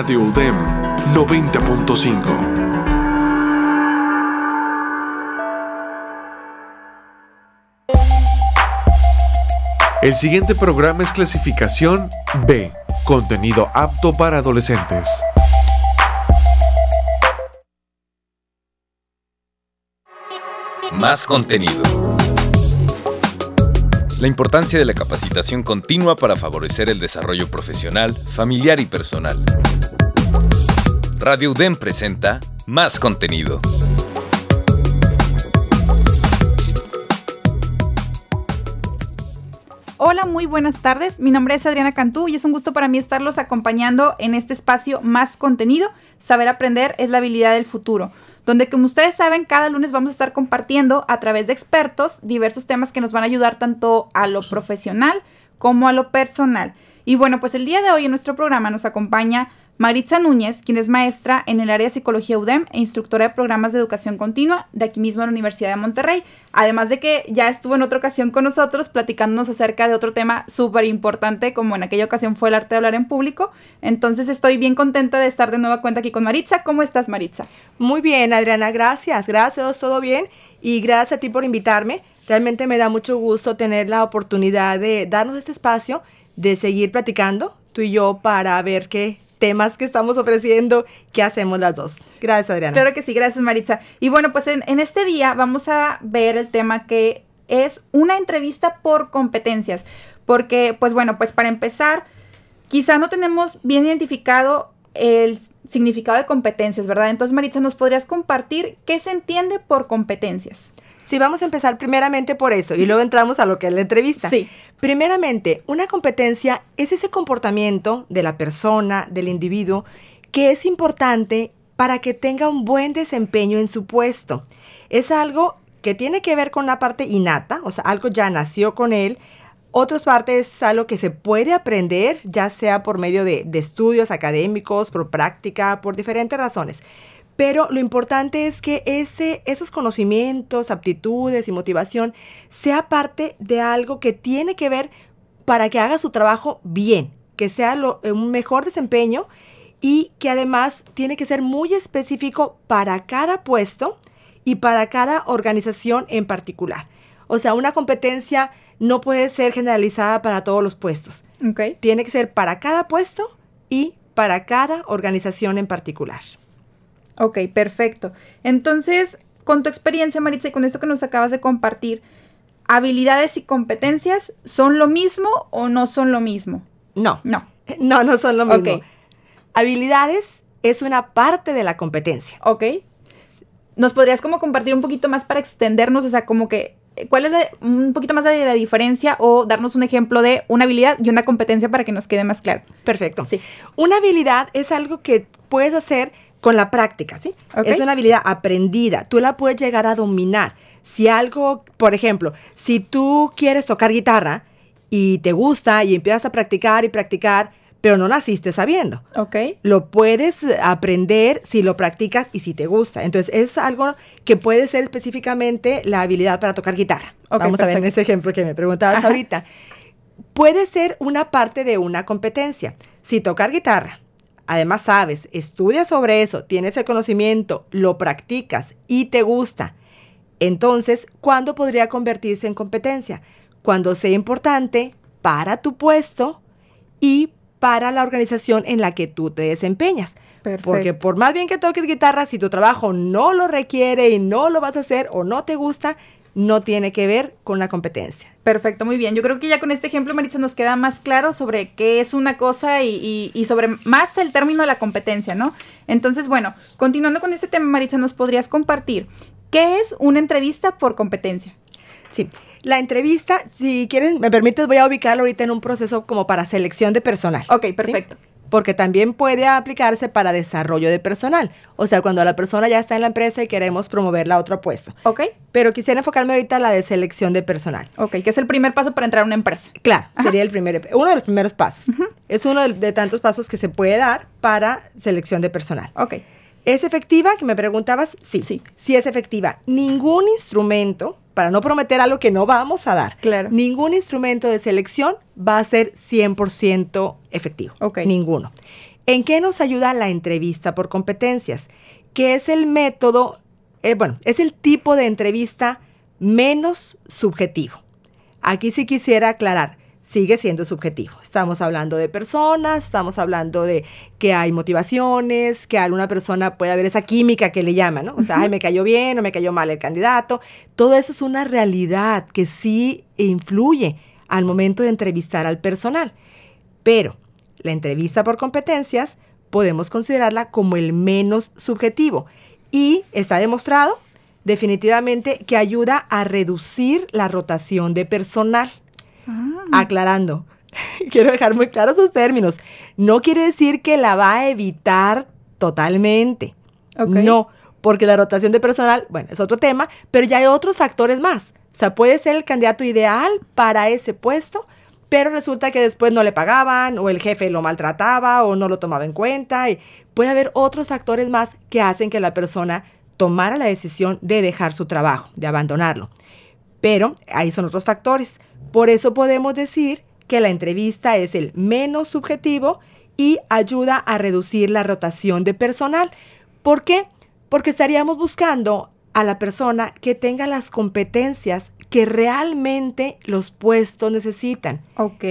Radio UDEM 90.5. El siguiente programa es clasificación B, contenido apto para adolescentes. Más contenido. La importancia de la capacitación continua para favorecer el desarrollo profesional, familiar y personal. Radio UDEM presenta Más contenido. Hola, muy buenas tardes. Mi nombre es Adriana Cantú y es un gusto para mí estarlos acompañando en este espacio Más contenido. Saber aprender es la habilidad del futuro donde como ustedes saben, cada lunes vamos a estar compartiendo a través de expertos diversos temas que nos van a ayudar tanto a lo profesional como a lo personal. Y bueno, pues el día de hoy en nuestro programa nos acompaña Maritza Núñez, quien es maestra en el área de psicología UDEM e instructora de programas de educación continua de aquí mismo en la Universidad de Monterrey. Además de que ya estuvo en otra ocasión con nosotros platicándonos acerca de otro tema súper importante, como en aquella ocasión fue el arte de hablar en público. Entonces estoy bien contenta de estar de nueva cuenta aquí con Maritza. ¿Cómo estás, Maritza? Muy bien, Adriana, gracias. Gracias, todo bien. Y gracias a ti por invitarme. Realmente me da mucho gusto tener la oportunidad de darnos este espacio, de seguir platicando, tú y yo, para ver qué temas que estamos ofreciendo, ¿qué hacemos las dos? Gracias, Adriana. Claro que sí, gracias, Maritza. Y bueno, pues en, este día vamos a ver el tema que es una entrevista por competencias, porque, pues bueno, pues para empezar, quizá no tenemos bien identificado el significado de competencias, ¿verdad? Entonces, Maritza, ¿nos podrías compartir qué se entiende por competencias? Sí, vamos a empezar primeramente por eso y luego entramos a lo que es la entrevista. Sí. Primeramente, una competencia es ese comportamiento de la persona, del individuo, que es importante para que tenga un buen desempeño en su puesto. Es algo que tiene que ver con una parte innata, o sea, algo ya nació con él. Otras partes es algo que se puede aprender, ya sea por medio de, de estudios académicos, por práctica, por diferentes razones. Pero lo importante es que ese, esos conocimientos, aptitudes y motivación sea parte de algo que tiene que ver para que haga su trabajo bien, que sea un mejor desempeño y que además tiene que ser muy específico para cada puesto y para cada organización en particular. O sea, una competencia no puede ser generalizada para todos los puestos. Tiene que ser para cada puesto y para cada organización en particular. Ok, perfecto. Entonces, con tu experiencia, Maritza, y con esto que nos acabas de compartir, ¿habilidades y competencias son lo mismo o no son lo mismo? No. No. No, no son lo mismo. Habilidades es una parte de la competencia. Ok. ¿Nos podrías como compartir un poquito más para extendernos? O sea, como que, ¿cuál es un poquito más de la diferencia o darnos un ejemplo de una habilidad y una competencia para que nos quede más claro? Perfecto. Sí. Una habilidad es algo que puedes hacer con la práctica, ¿sí? Es una habilidad aprendida, tú la puedes llegar a dominar. Si algo, por ejemplo, si tú quieres tocar guitarra y te gusta y empiezas a practicar y practicar, pero no naciste sabiendo. Ok. Lo puedes aprender si lo practicas y si te gusta. Entonces, es algo que puede ser específicamente la habilidad para tocar guitarra. Vamos a ver en ese ejemplo que me preguntabas ahorita. Puede ser una parte de una competencia. Si tocar guitarra además sabes, estudias sobre eso, tienes el conocimiento, lo practicas y te gusta, entonces, ¿cuándo podría convertirse en competencia? Cuando sea importante para tu puesto y para la organización en la que tú te desempeñas. Porque por más bien que toques guitarra, si tu trabajo no lo requiere y no lo vas a hacer o no te gusta, no tiene que ver con la competencia. Perfecto, muy bien. Yo creo que ya con este ejemplo, Maritza, nos queda más claro sobre qué es una cosa y, sobre más el término de la competencia, ¿no? Entonces, bueno, continuando con este tema, Maritza, ¿nos podrías compartir qué es una entrevista por competencia? Sí, la entrevista, si quieres, me permites, voy a ubicarlo ahorita en un proceso como para selección de personal. Ok, perfecto porque también puede aplicarse para desarrollo de personal. O sea, cuando la persona ya está en la empresa y queremos promoverla a otro puesto. Ok. Pero quisiera enfocarme ahorita en la de selección de personal. Ok, que es el primer paso para entrar a una empresa. Claro, sería el primer, uno de los primeros pasos. Es uno de, tantos pasos que se puede dar para selección de personal. Ok. ¿Es efectiva? Que me preguntabas. Sí. Sí. Sí es efectiva. Ningún instrumento para no prometer algo que no vamos a dar. Claro. Ningún instrumento de selección va a ser 100% efectivo. Ok. Ninguno. ¿En qué nos ayuda la entrevista por competencias? Que es el método, eh, bueno, es el tipo de entrevista menos subjetivo. Aquí sí quisiera aclarar, sigue siendo subjetivo. Estamos hablando de personas, estamos hablando de que hay motivaciones, que alguna persona puede haber esa química que le llama, ¿no? O sea, ay, me cayó bien o me cayó mal el candidato. Todo eso es una realidad que sí influye al momento de entrevistar al personal. Pero la entrevista por competencias podemos considerarla como el menos subjetivo y está demostrado definitivamente que ayuda a reducir la rotación de personal. Ah. Aclarando, quiero dejar muy claros sus términos. No quiere decir que la va a evitar totalmente. No, porque la rotación de personal, bueno, es otro tema, pero ya hay otros factores más. O sea, puede ser el candidato ideal para ese puesto, pero resulta que después no le pagaban o el jefe lo maltrataba o no lo tomaba en cuenta. Y puede haber otros factores más que hacen que la persona tomara la decisión de dejar su trabajo, de abandonarlo. Pero ahí son otros factores. Por eso podemos decir que la entrevista es el menos subjetivo y ayuda a reducir la rotación de personal. ¿Por qué? Porque estaríamos buscando a la persona que tenga las competencias que realmente los puestos necesitan. Ok.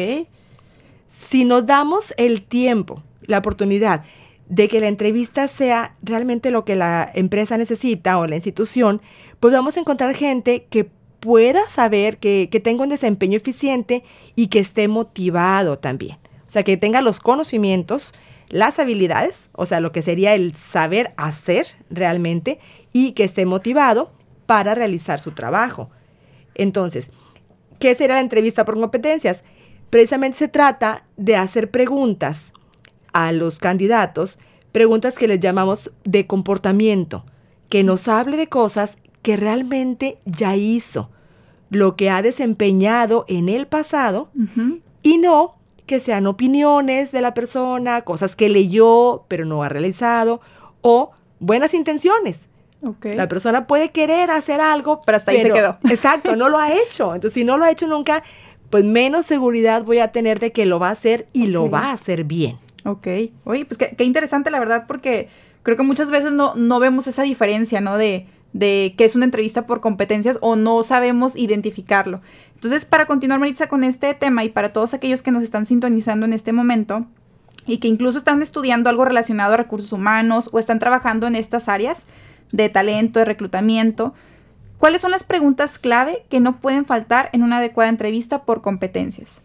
Si nos damos el tiempo, la oportunidad de que la entrevista sea realmente lo que la empresa necesita o la institución, pues vamos a encontrar gente que pueda saber que, tenga un desempeño eficiente y que esté motivado también. O sea, que tenga los conocimientos, las habilidades, o sea, lo que sería el saber hacer realmente y que esté motivado para realizar su trabajo. Entonces, ¿qué será la entrevista por competencias? Precisamente se trata de hacer preguntas a los candidatos, preguntas que les llamamos de comportamiento, que nos hable de cosas que realmente ya hizo, lo que ha desempeñado en el pasado y no que sean opiniones de la persona, cosas que leyó pero no ha realizado o buenas intenciones. La persona puede querer hacer algo, pero hasta ahí se quedó. Exacto, no lo ha hecho. Entonces, si no lo ha hecho nunca, pues menos seguridad voy a tener de que lo va a hacer y lo va a hacer bien. Ok. Oye, pues qué, qué, interesante, la verdad, porque creo que muchas veces no, no vemos esa diferencia, ¿no? De, de qué es una entrevista por competencias o no sabemos identificarlo. Entonces, para continuar, Maritza, con este tema y para todos aquellos que nos están sintonizando en este momento y que incluso están estudiando algo relacionado a recursos humanos o están trabajando en estas áreas de talento, de reclutamiento, ¿cuáles son las preguntas clave que no pueden faltar en una adecuada entrevista por competencias?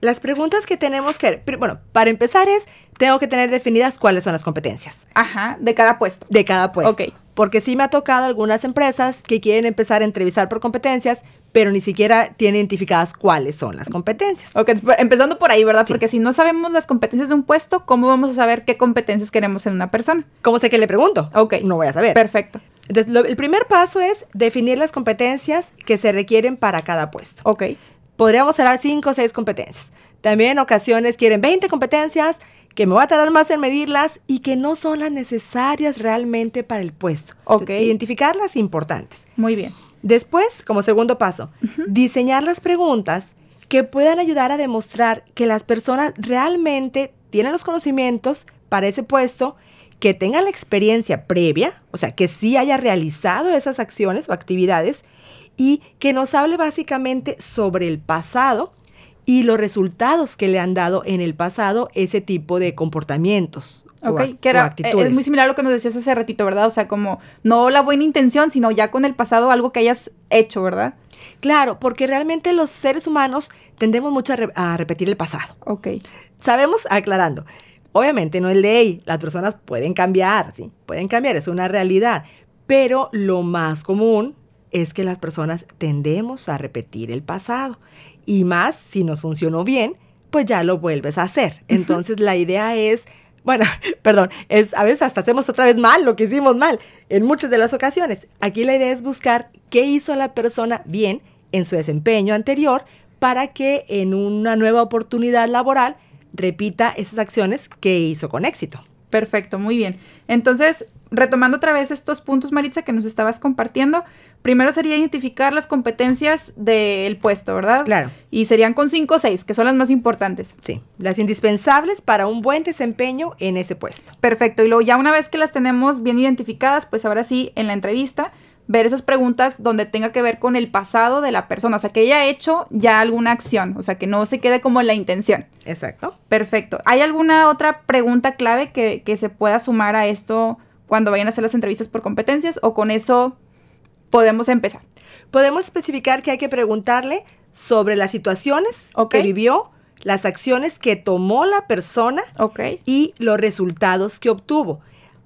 Las preguntas que tenemos que, bueno, para empezar es, tengo que tener definidas cuáles son las competencias. Ajá, de cada puesto. De cada puesto. Ok. Porque sí me ha tocado algunas empresas que quieren empezar a entrevistar por competencias, pero ni siquiera tienen identificadas cuáles son las competencias. Ok, empezando por ahí, ¿verdad? Porque si no sabemos las competencias de un puesto, ¿cómo vamos a saber qué competencias queremos en una persona? ¿Cómo sé que le pregunto? Ok. No voy a saber. Perfecto. Entonces, el primer paso es definir las competencias que se requieren para cada puesto. Ok. Podríamos hablar cinco o seis competencias. También en ocasiones quieren 20 competencias que me voy a tardar más en medirlas y que no son las necesarias realmente para el puesto. Ok. Identificarlas importantes. Muy bien. Después, como segundo paso, diseñar las preguntas que puedan ayudar a demostrar que las personas realmente tienen los conocimientos para ese puesto, que tengan la experiencia previa, o sea, que sí haya realizado esas acciones o actividades y que nos hable básicamente sobre el pasado y los resultados que le han dado en el pasado ese tipo de comportamientos. Ok, que era, actitudes. es muy similar a lo que nos decías hace ratito, ¿verdad? O sea, como no la buena intención, sino ya con el pasado algo que hayas hecho, ¿verdad? Claro, porque realmente los seres humanos tendemos mucho a, repetir el pasado. Ok. Sabemos, aclarando, obviamente no es ley, las personas pueden cambiar, sí, pueden cambiar, es una realidad, pero lo más común es que las personas tendemos a repetir el pasado. Y más, si nos funcionó bien, pues ya lo vuelves a hacer. Entonces la idea es, bueno, perdón, es a veces hasta hacemos otra vez mal lo que hicimos mal en muchas de las ocasiones. Aquí la idea es buscar qué hizo la persona bien en su desempeño anterior para que en una nueva oportunidad laboral repita esas acciones que hizo con éxito. Perfecto, muy bien. Entonces, retomando otra vez estos puntos, Maritza, que nos estabas compartiendo, primero sería identificar las competencias del puesto, ¿verdad? Claro. Y serían con cinco o seis, que son las más importantes. Sí, las indispensables para un buen desempeño en ese puesto. Perfecto. Y luego ya una vez que las tenemos bien identificadas, pues ahora sí, en la entrevista, ver esas preguntas donde tenga que ver con el pasado de la persona, o sea, que ella ha hecho ya alguna acción, o sea, que no se quede como la intención. Exacto. Perfecto. ¿Hay alguna otra pregunta clave que, que se pueda sumar a esto cuando vayan a hacer las entrevistas por competencias o con eso podemos empezar? Podemos especificar que hay que preguntarle sobre las situaciones que vivió, las acciones que tomó la persona y los resultados que obtuvo.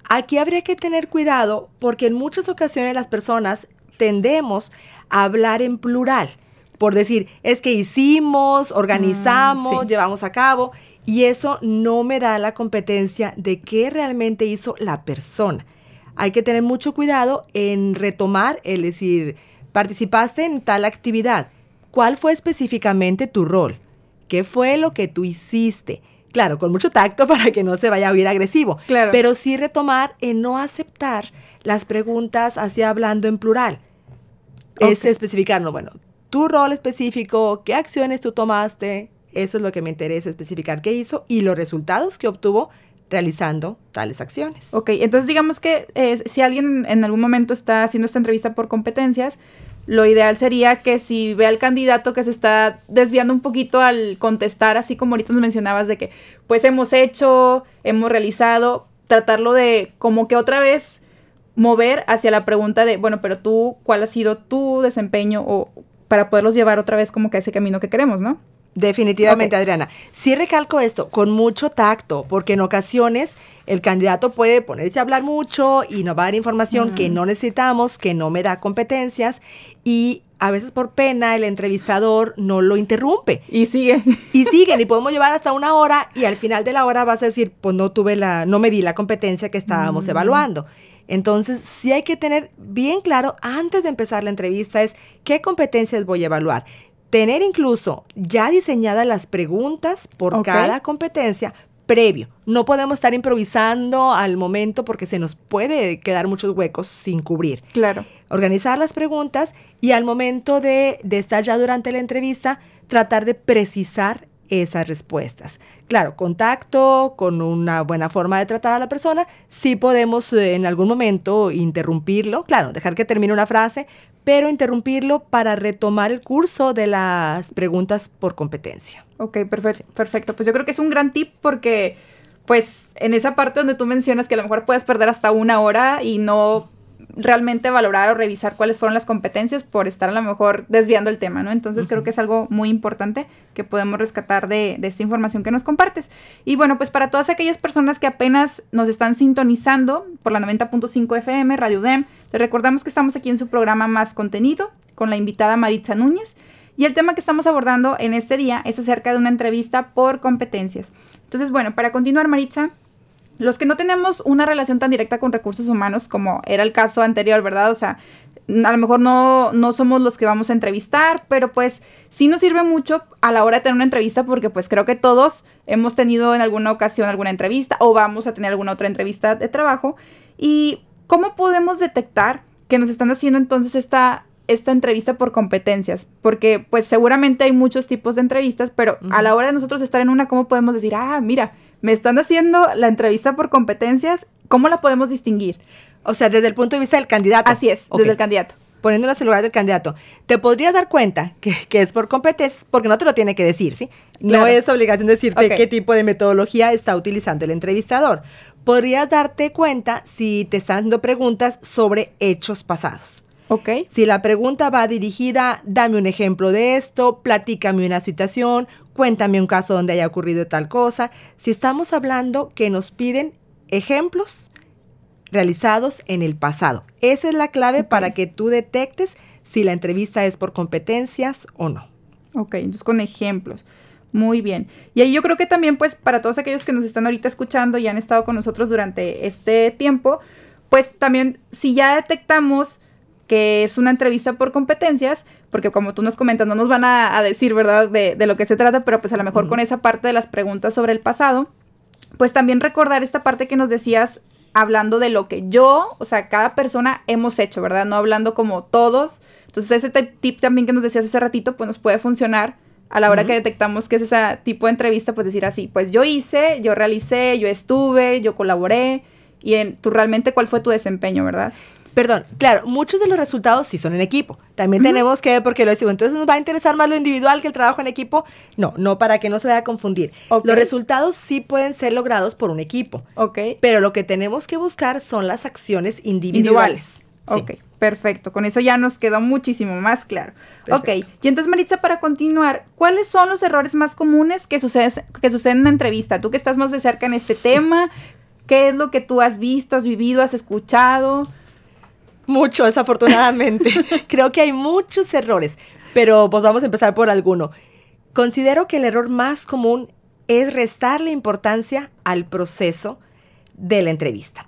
Aquí habría que tener cuidado porque en muchas ocasiones las personas tendemos a hablar en plural. Por decir, es que hicimos, organizamos, Mm, sí. llevamos a cabo, y eso no me da la competencia de qué realmente hizo la persona. Hay que tener mucho cuidado en retomar, es decir, participaste en tal actividad. ¿Cuál fue específicamente tu rol? ¿Qué fue lo que tú hiciste? Claro, con mucho tacto para que no se vaya a oír agresivo. Claro. Pero sí retomar en no aceptar las preguntas así hablando en plural. Es Ok. especificarnos, bueno, tu rol específico, qué acciones tú tomaste, eso es lo que me interesa especificar qué hizo y los resultados que obtuvo realizando tales acciones. Ok, entonces digamos que eh, si alguien en algún momento está haciendo esta entrevista por competencias, lo ideal sería que si ve al candidato que se está desviando un poquito al contestar, así como ahorita nos mencionabas de que pues hemos hecho, hemos realizado, tratarlo de como que otra vez mover hacia la pregunta de, bueno, pero tú, ¿cuál ha sido tu desempeño o para poderlos llevar otra vez como que a ese camino que queremos, ¿no? Definitivamente. Adriana. Sí recalco esto con mucho tacto, porque en ocasiones el candidato puede ponerse a hablar mucho y nos va a dar información que no necesitamos, que no me da competencias y a veces por pena el entrevistador no lo interrumpe. Y sigue. Y siguen y podemos llevar hasta una hora y al final de la hora vas a decir, pues no tuve la, no me di la competencia que estábamos evaluando. Entonces, sí hay que tener bien claro antes de empezar la entrevista es qué competencias voy a evaluar. Tener incluso ya diseñadas las preguntas por cada competencia previo. No podemos estar improvisando al momento porque se nos puede quedar muchos huecos sin cubrir Claro. organizar las preguntas y al momento de, de estar ya durante la entrevista, tratar de precisar esas respuestas. Claro, contacto, con una buena forma de tratar a la persona, sí podemos eh, en algún momento interrumpirlo, claro, dejar que termine una frase, pero interrumpirlo para retomar el curso de las preguntas por competencia. Ok, perfecto, perfecto. Pues yo creo que es un gran tip porque, pues, en esa parte donde tú mencionas que a lo mejor puedes perder hasta una hora y no realmente valorar o revisar cuáles fueron las competencias por estar a lo mejor desviando el tema, ¿no? Entonces creo que es algo muy importante que podemos rescatar de, de esta información que nos compartes. Y bueno, pues para todas aquellas personas que apenas nos están sintonizando por la 90.5 FM, Radio UDEM, les recordamos que estamos aquí en su programa Más Contenido con la invitada Maritza Núñez. Y el tema que estamos abordando en este día es acerca de una entrevista por competencias. Entonces, bueno, para continuar, Maritza, los que no tenemos una relación tan directa con recursos humanos como era el caso anterior, ¿verdad? O sea, a lo mejor no, no somos los que vamos a entrevistar, pero pues sí nos sirve mucho a la hora de tener una entrevista porque pues creo que todos hemos tenido en alguna ocasión alguna entrevista o vamos a tener alguna otra entrevista de trabajo. ¿Y cómo podemos detectar que nos están haciendo entonces esta, esta entrevista por competencias? Porque pues seguramente hay muchos tipos de entrevistas, pero a la hora de nosotros estar en una, ¿cómo podemos decir, ah, mira, me están haciendo la entrevista por competencias? ¿Cómo la podemos distinguir? O sea, desde el punto de vista del candidato. Así es, desde el candidato. poniéndonos en lugar del candidato, te podrías dar cuenta que, que es por competencias, porque no te lo tiene que decir, ¿sí? Claro. No es obligación decirte qué tipo de metodología está utilizando el entrevistador. Podrías darte cuenta si te están dando preguntas sobre hechos pasados. ¿Ok? Si la pregunta va dirigida, dame un ejemplo de esto, platícame una situación, cuéntame un caso donde haya ocurrido tal cosa. Si estamos hablando que nos piden ejemplos realizados en el pasado. Esa es la clave Ok. para que tú detectes si la entrevista es por competencias o no. Ok, entonces con ejemplos. Muy bien. Y ahí yo creo que también, pues, para todos aquellos que nos están ahorita escuchando y han estado con nosotros durante este tiempo, pues también, si ya detectamos que es una entrevista por competencias, porque como tú nos comentas, no nos van a, a decir, ¿verdad?, de, de lo que se trata, pero pues a lo mejor con esa parte de las preguntas sobre el pasado, pues también recordar esta parte que nos decías hablando de lo que yo, o sea, cada persona hemos hecho, ¿verdad? No hablando como todos. Entonces ese tip también que nos decías hace ratito, pues nos puede funcionar a la hora que detectamos que es ese tipo de entrevista, pues decir así, pues yo hice, yo realicé, yo estuve, yo colaboré, y en tú realmente cuál fue tu desempeño, ¿verdad? Perdón, claro, muchos de los resultados sí son en equipo. También tenemos que ver, porque lo decimos, entonces nos va a interesar más lo individual que el trabajo en equipo. No, no para que no se vaya a confundir. Los resultados sí pueden ser logrados por un equipo. Ok. Pero lo que tenemos que buscar son las acciones individuales. Ok, perfecto. Con eso ya nos quedó muchísimo más claro. Ok, y entonces Maritza, para continuar, ¿cuáles son los errores más comunes que, sucede, que suceden en una entrevista? Tú que estás más de cerca en este tema, ¿qué es lo que tú has visto, has vivido, has escuchado? Mucho, desafortunadamente. Creo que hay muchos errores, pero pues vamos a empezar por alguno. Considero que el error más común es restarle importancia al proceso de la entrevista.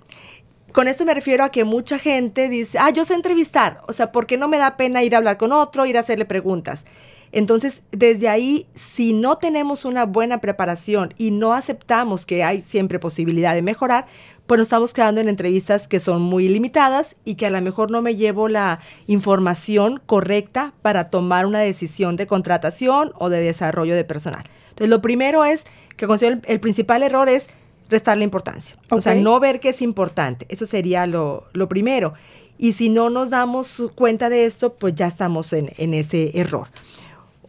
Con esto me refiero a que mucha gente dice, ah, yo sé entrevistar, o sea, ¿por qué no me da pena ir a hablar con otro, ir a hacerle preguntas? Entonces, desde ahí, si no tenemos una buena preparación y no aceptamos que hay siempre posibilidad de mejorar, pues nos estamos quedando en entrevistas que son muy limitadas y que a lo mejor no me llevo la información correcta para tomar una decisión de contratación o de desarrollo de personal. Entonces, lo primero es que considero el, principal error es restarle importancia. O sea, no ver que es importante. Eso sería lo, primero. Y si no nos damos cuenta de esto, pues ya estamos en, en ese error.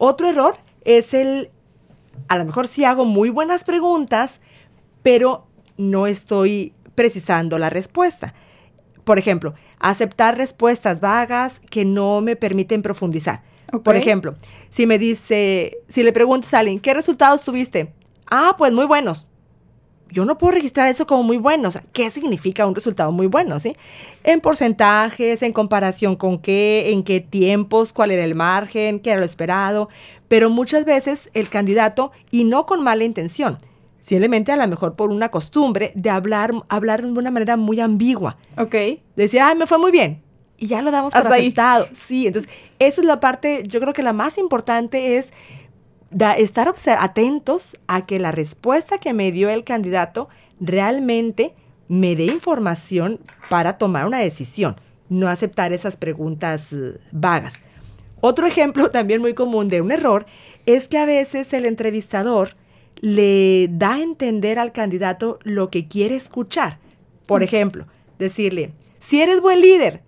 Otro error es el, a lo mejor sí hago muy buenas preguntas, pero no estoy precisando la respuesta. Por ejemplo, aceptar respuestas vagas que no me permiten profundizar. Por ejemplo, si me dice, si le preguntas a alguien, ¿qué resultados tuviste? Ah, pues muy buenos. Yo no puedo registrar eso como muy bueno. O sea, ¿qué significa un resultado muy bueno? ¿sí? En porcentajes, en comparación con qué, en qué tiempos, cuál era el margen, qué era lo esperado. Pero muchas veces el candidato, y no con mala intención, Simplemente a lo mejor por una costumbre de hablar, hablar de una manera muy ambigua. Ok. Decir, ay, me fue muy bien. Y ya lo damos por aceptado. Sí, entonces esa es la parte, yo creo que la más importante es estar atentos a que la respuesta que me dio el candidato realmente me dé información para tomar una decisión, no aceptar esas preguntas eh, vagas. Otro ejemplo también muy común de un error es que a veces el entrevistador le da a entender al candidato lo que quiere escuchar. Por ejemplo, decirle, si eres buen líder,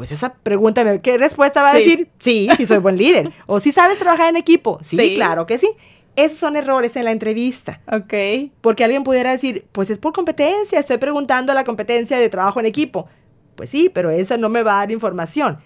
pues esa pregunta, ¿qué respuesta va a decir? Sí, sí soy buen líder. o si sabes trabajar en equipo. Sí, claro que sí. Esos son errores en la entrevista. Ok. Porque alguien pudiera decir, pues es por competencia, estoy preguntando la competencia de trabajo en equipo. Pues sí, pero eso no me va a dar información.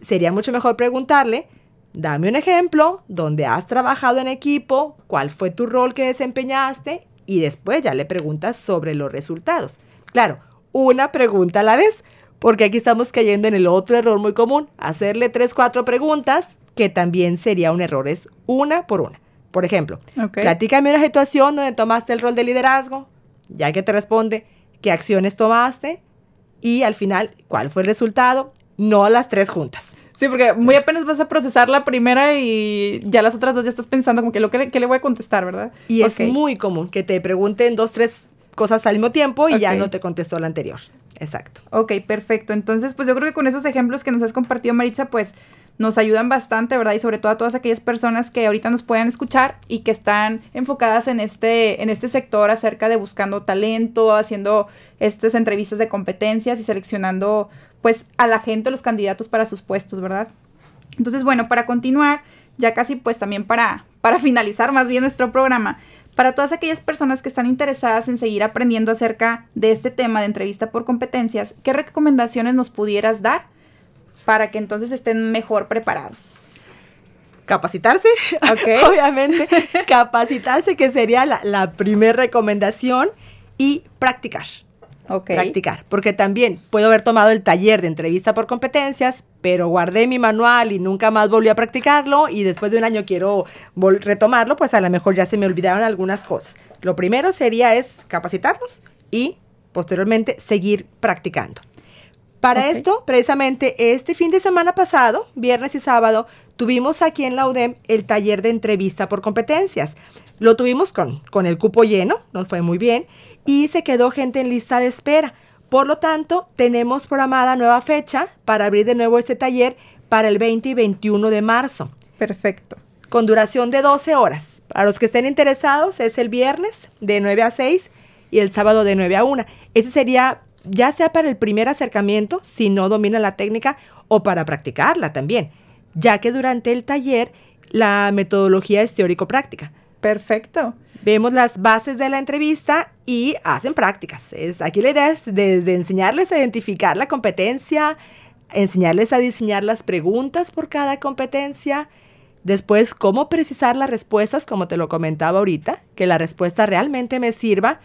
Sería mucho mejor preguntarle, Dame un ejemplo donde has trabajado en equipo, cuál fue tu rol que desempeñaste y después ya le preguntas sobre los resultados. Claro, una pregunta a la vez, porque aquí estamos cayendo en el otro error muy común, hacerle tres, cuatro preguntas, que también sería un error, es una por una. Por ejemplo, platícame una situación donde tomaste el rol de liderazgo, ya que te responde qué acciones tomaste y al final cuál fue el resultado, no las tres juntas. Sí, porque muy apenas vas a procesar la primera y ya las otras dos ya estás pensando como que lo que, le voy a contestar, ¿verdad? Y es muy común que te pregunten dos, tres cosas al mismo tiempo y ya no te contestó la anterior. Exacto. Ok, perfecto. Entonces, pues yo creo que con esos ejemplos que nos has compartido, Maritza, pues nos ayudan bastante, ¿verdad? Y sobre todo a todas aquellas personas que ahorita nos puedan escuchar y que están enfocadas en este, en este sector acerca de buscando talento, haciendo estas entrevistas de competencias y seleccionando pues a la gente, los candidatos para sus puestos, ¿verdad? Entonces, bueno, para continuar, ya casi pues también para, para finalizar más bien nuestro programa, para todas aquellas personas que están interesadas en seguir aprendiendo acerca de este tema de entrevista por competencias, ¿qué recomendaciones nos pudieras dar para que entonces estén mejor preparados? Capacitarse, obviamente, capacitarse que sería la, la primera recomendación y practicar. Practicar. Porque también puedo haber tomado el taller de entrevista por competencias, pero guardé mi manual y nunca más volví a practicarlo y después de un año quiero retomarlo, pues a lo mejor ya se me olvidaron algunas cosas. Lo primero sería es capacitarnos y posteriormente seguir practicando. Para esto, precisamente este fin de semana pasado, viernes y sábado, tuvimos aquí en la UDEM el taller de entrevista por competencias. Lo tuvimos con, con el cupo lleno, nos fue muy bien y se quedó gente en lista de espera, Por lo tanto, tenemos programada nueva fecha para abrir de nuevo este taller para el 20 y 21 de marzo. Perfecto. Con duración de 12 horas. Para los que estén interesados, es el viernes de 9 a 6 y el sábado de 9 a 1. Ese sería ya sea para el primer acercamiento, si no domina la técnica, o para practicarla también, ya que durante el taller la metodología es teórico-práctica. Perfecto. Vemos las bases de la entrevista y hacen prácticas. Es, aquí la idea es enseñarles a identificar la competencia, enseñarles a diseñar las preguntas por cada competencia, después cómo precisar las respuestas, como te lo comentaba ahorita, que la respuesta realmente me sirva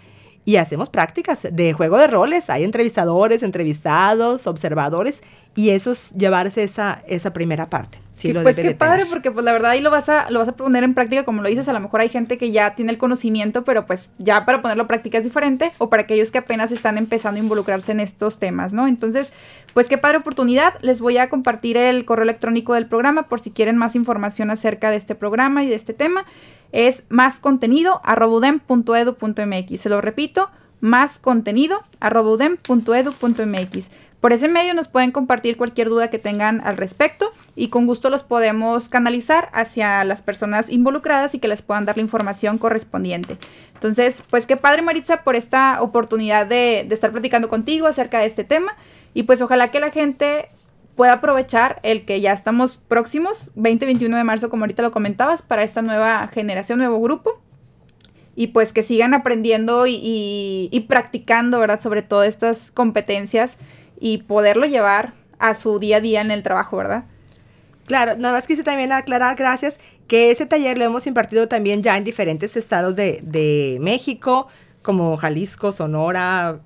y hacemos prácticas de juego de roles. Hay entrevistadores, entrevistados, observadores y eso es llevarse esa, esa primera parte. Sí, pues qué padre, porque pues la verdad ahí lo vas, a, lo vas a poner en práctica, como lo dices, a lo mejor hay gente que ya tiene el conocimiento, pero pues ya para ponerlo en práctica es diferente, o para aquellos que apenas están empezando a involucrarse en estos temas, ¿no? Entonces, pues qué padre oportunidad, les voy a compartir el correo electrónico del programa por si quieren más información acerca de este programa y de este tema es más contenido mx Se lo repito, más contenido mx Por ese medio nos pueden compartir cualquier duda que tengan al respecto y con gusto los podemos canalizar hacia las personas involucradas y que les puedan dar la información correspondiente. Entonces, pues qué padre Maritza por esta oportunidad de, de estar platicando contigo acerca de este tema y pues ojalá que la gente pueda aprovechar el que ya estamos próximos, 20-21 de marzo, como ahorita lo comentabas, para esta nueva generación, nuevo grupo. Y pues que sigan aprendiendo y, practicando, ¿verdad? Sobre todo estas competencias y poderlo llevar a su día a día en el trabajo, ¿verdad? Claro, nada más quise también aclarar, gracias, que ese taller lo hemos impartido también ya en diferentes estados de, de México, como Jalisco, Sonora,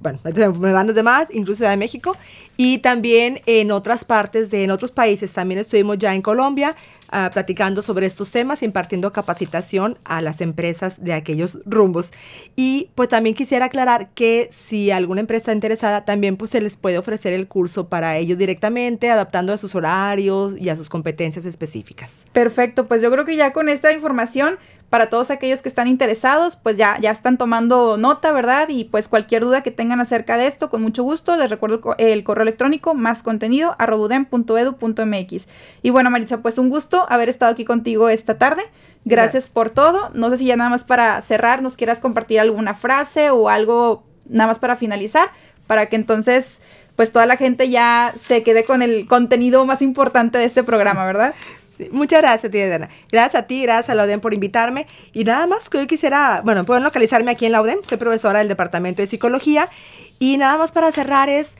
bueno, me van los demás, incluso de México, y también en otras partes de en otros países. También estuvimos ya en Colombia uh, platicando sobre estos temas, impartiendo capacitación a las empresas de aquellos rumbos. Y pues también quisiera aclarar que si alguna empresa está interesada, también pues se les puede ofrecer el curso para ellos directamente, adaptando a sus horarios y a sus competencias específicas. Perfecto, pues yo creo que ya con esta información para todos aquellos que están interesados, pues ya, ya están tomando nota, ¿verdad? Y pues cualquier duda que tengan acerca de esto, con mucho gusto, les recuerdo el, correo electrónico más contenido arrobudem.edu.mx. Y bueno, Maritza, pues un gusto haber estado aquí contigo esta tarde. Gracias por todo. No sé si ya nada más para cerrar nos quieras compartir alguna frase o algo nada más para finalizar, para que entonces pues toda la gente ya se quede con el contenido más importante de este programa, ¿verdad? muchas gracias, tía Diana. Gracias a ti, gracias a la UDEM por invitarme. Y nada más que yo quisiera, bueno, pueden localizarme aquí en la UDEM, soy profesora del Departamento de Psicología. Y nada más para cerrar es,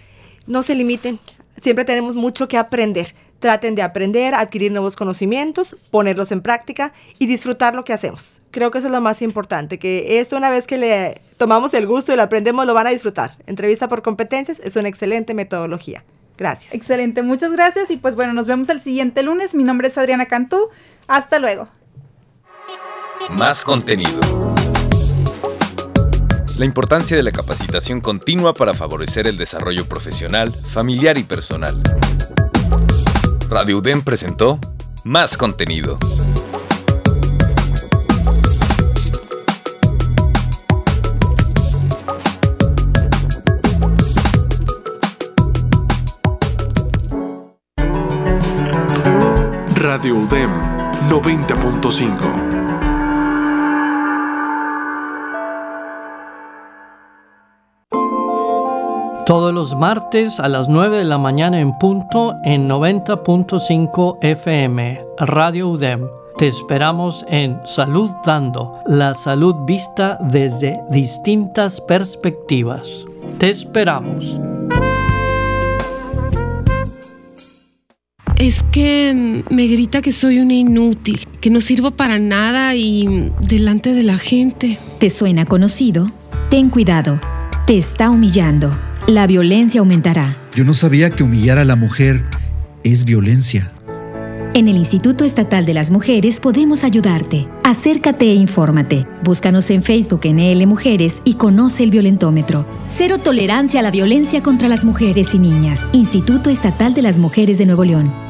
no se limiten, siempre tenemos mucho que aprender. Traten de aprender, adquirir nuevos conocimientos, ponerlos en práctica y disfrutar lo que hacemos. Creo que eso es lo más importante, que esto una vez que le tomamos el gusto y lo aprendemos, lo van a disfrutar. Entrevista por competencias es una excelente metodología. Gracias. Excelente, muchas gracias y pues bueno, nos vemos el siguiente lunes. Mi nombre es Adriana Cantú. Hasta luego. Más contenido. La importancia de la capacitación continua para favorecer el desarrollo profesional, familiar y personal. Radio UDEM presentó Más contenido. Radio UDEM 90.5. Todos los martes a las 9 de la mañana en punto en 90.5 FM, Radio UDEM. Te esperamos en Salud Dando, la salud vista desde distintas perspectivas. Te esperamos. Es que me grita que soy una inútil, que no sirvo para nada y delante de la gente. ¿Te suena conocido? Ten cuidado. Te está humillando. La violencia aumentará. Yo no sabía que humillar a la mujer es violencia. En el Instituto Estatal de las Mujeres podemos ayudarte. Acércate e infórmate. Búscanos en Facebook en EL Mujeres y conoce el violentómetro. Cero tolerancia a la violencia contra las mujeres y niñas. Instituto Estatal de las Mujeres de Nuevo León.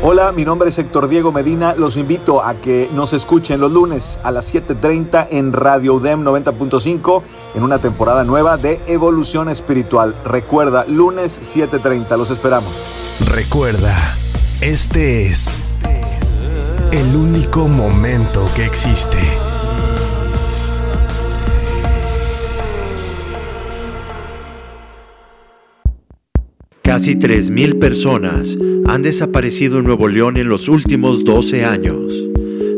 Hola, mi nombre es Héctor Diego Medina. Los invito a que nos escuchen los lunes a las 7:30 en Radio UDEM 90.5 en una temporada nueva de Evolución Espiritual. Recuerda, lunes 7:30, los esperamos. Recuerda, este es el único momento que existe. Casi 3.000 personas han desaparecido en Nuevo León en los últimos 12 años.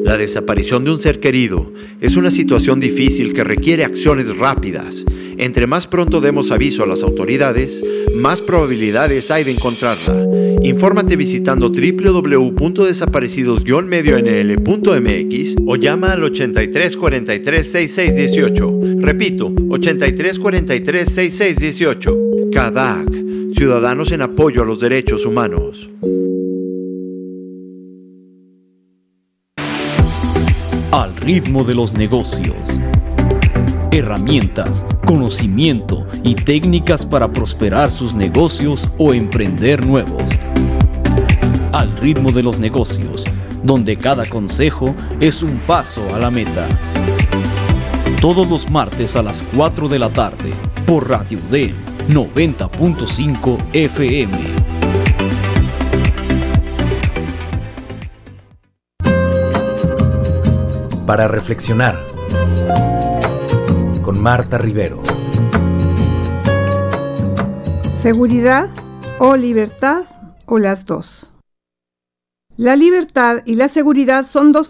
La desaparición de un ser querido es una situación difícil que requiere acciones rápidas. Entre más pronto demos aviso a las autoridades, más probabilidades hay de encontrarla. Infórmate visitando www.desaparecidos-medionl.mx o llama al 83 43 6618. Repito, 83 43 6618. CADAC Ciudadanos en apoyo a los derechos humanos. Al ritmo de los negocios. Herramientas, conocimiento y técnicas para prosperar sus negocios o emprender nuevos. Al ritmo de los negocios, donde cada consejo es un paso a la meta. Todos los martes a las 4 de la tarde por Radio D 90.5 FM. Para reflexionar con Marta Rivero. ¿Seguridad o libertad o las dos? La libertad y la seguridad son dos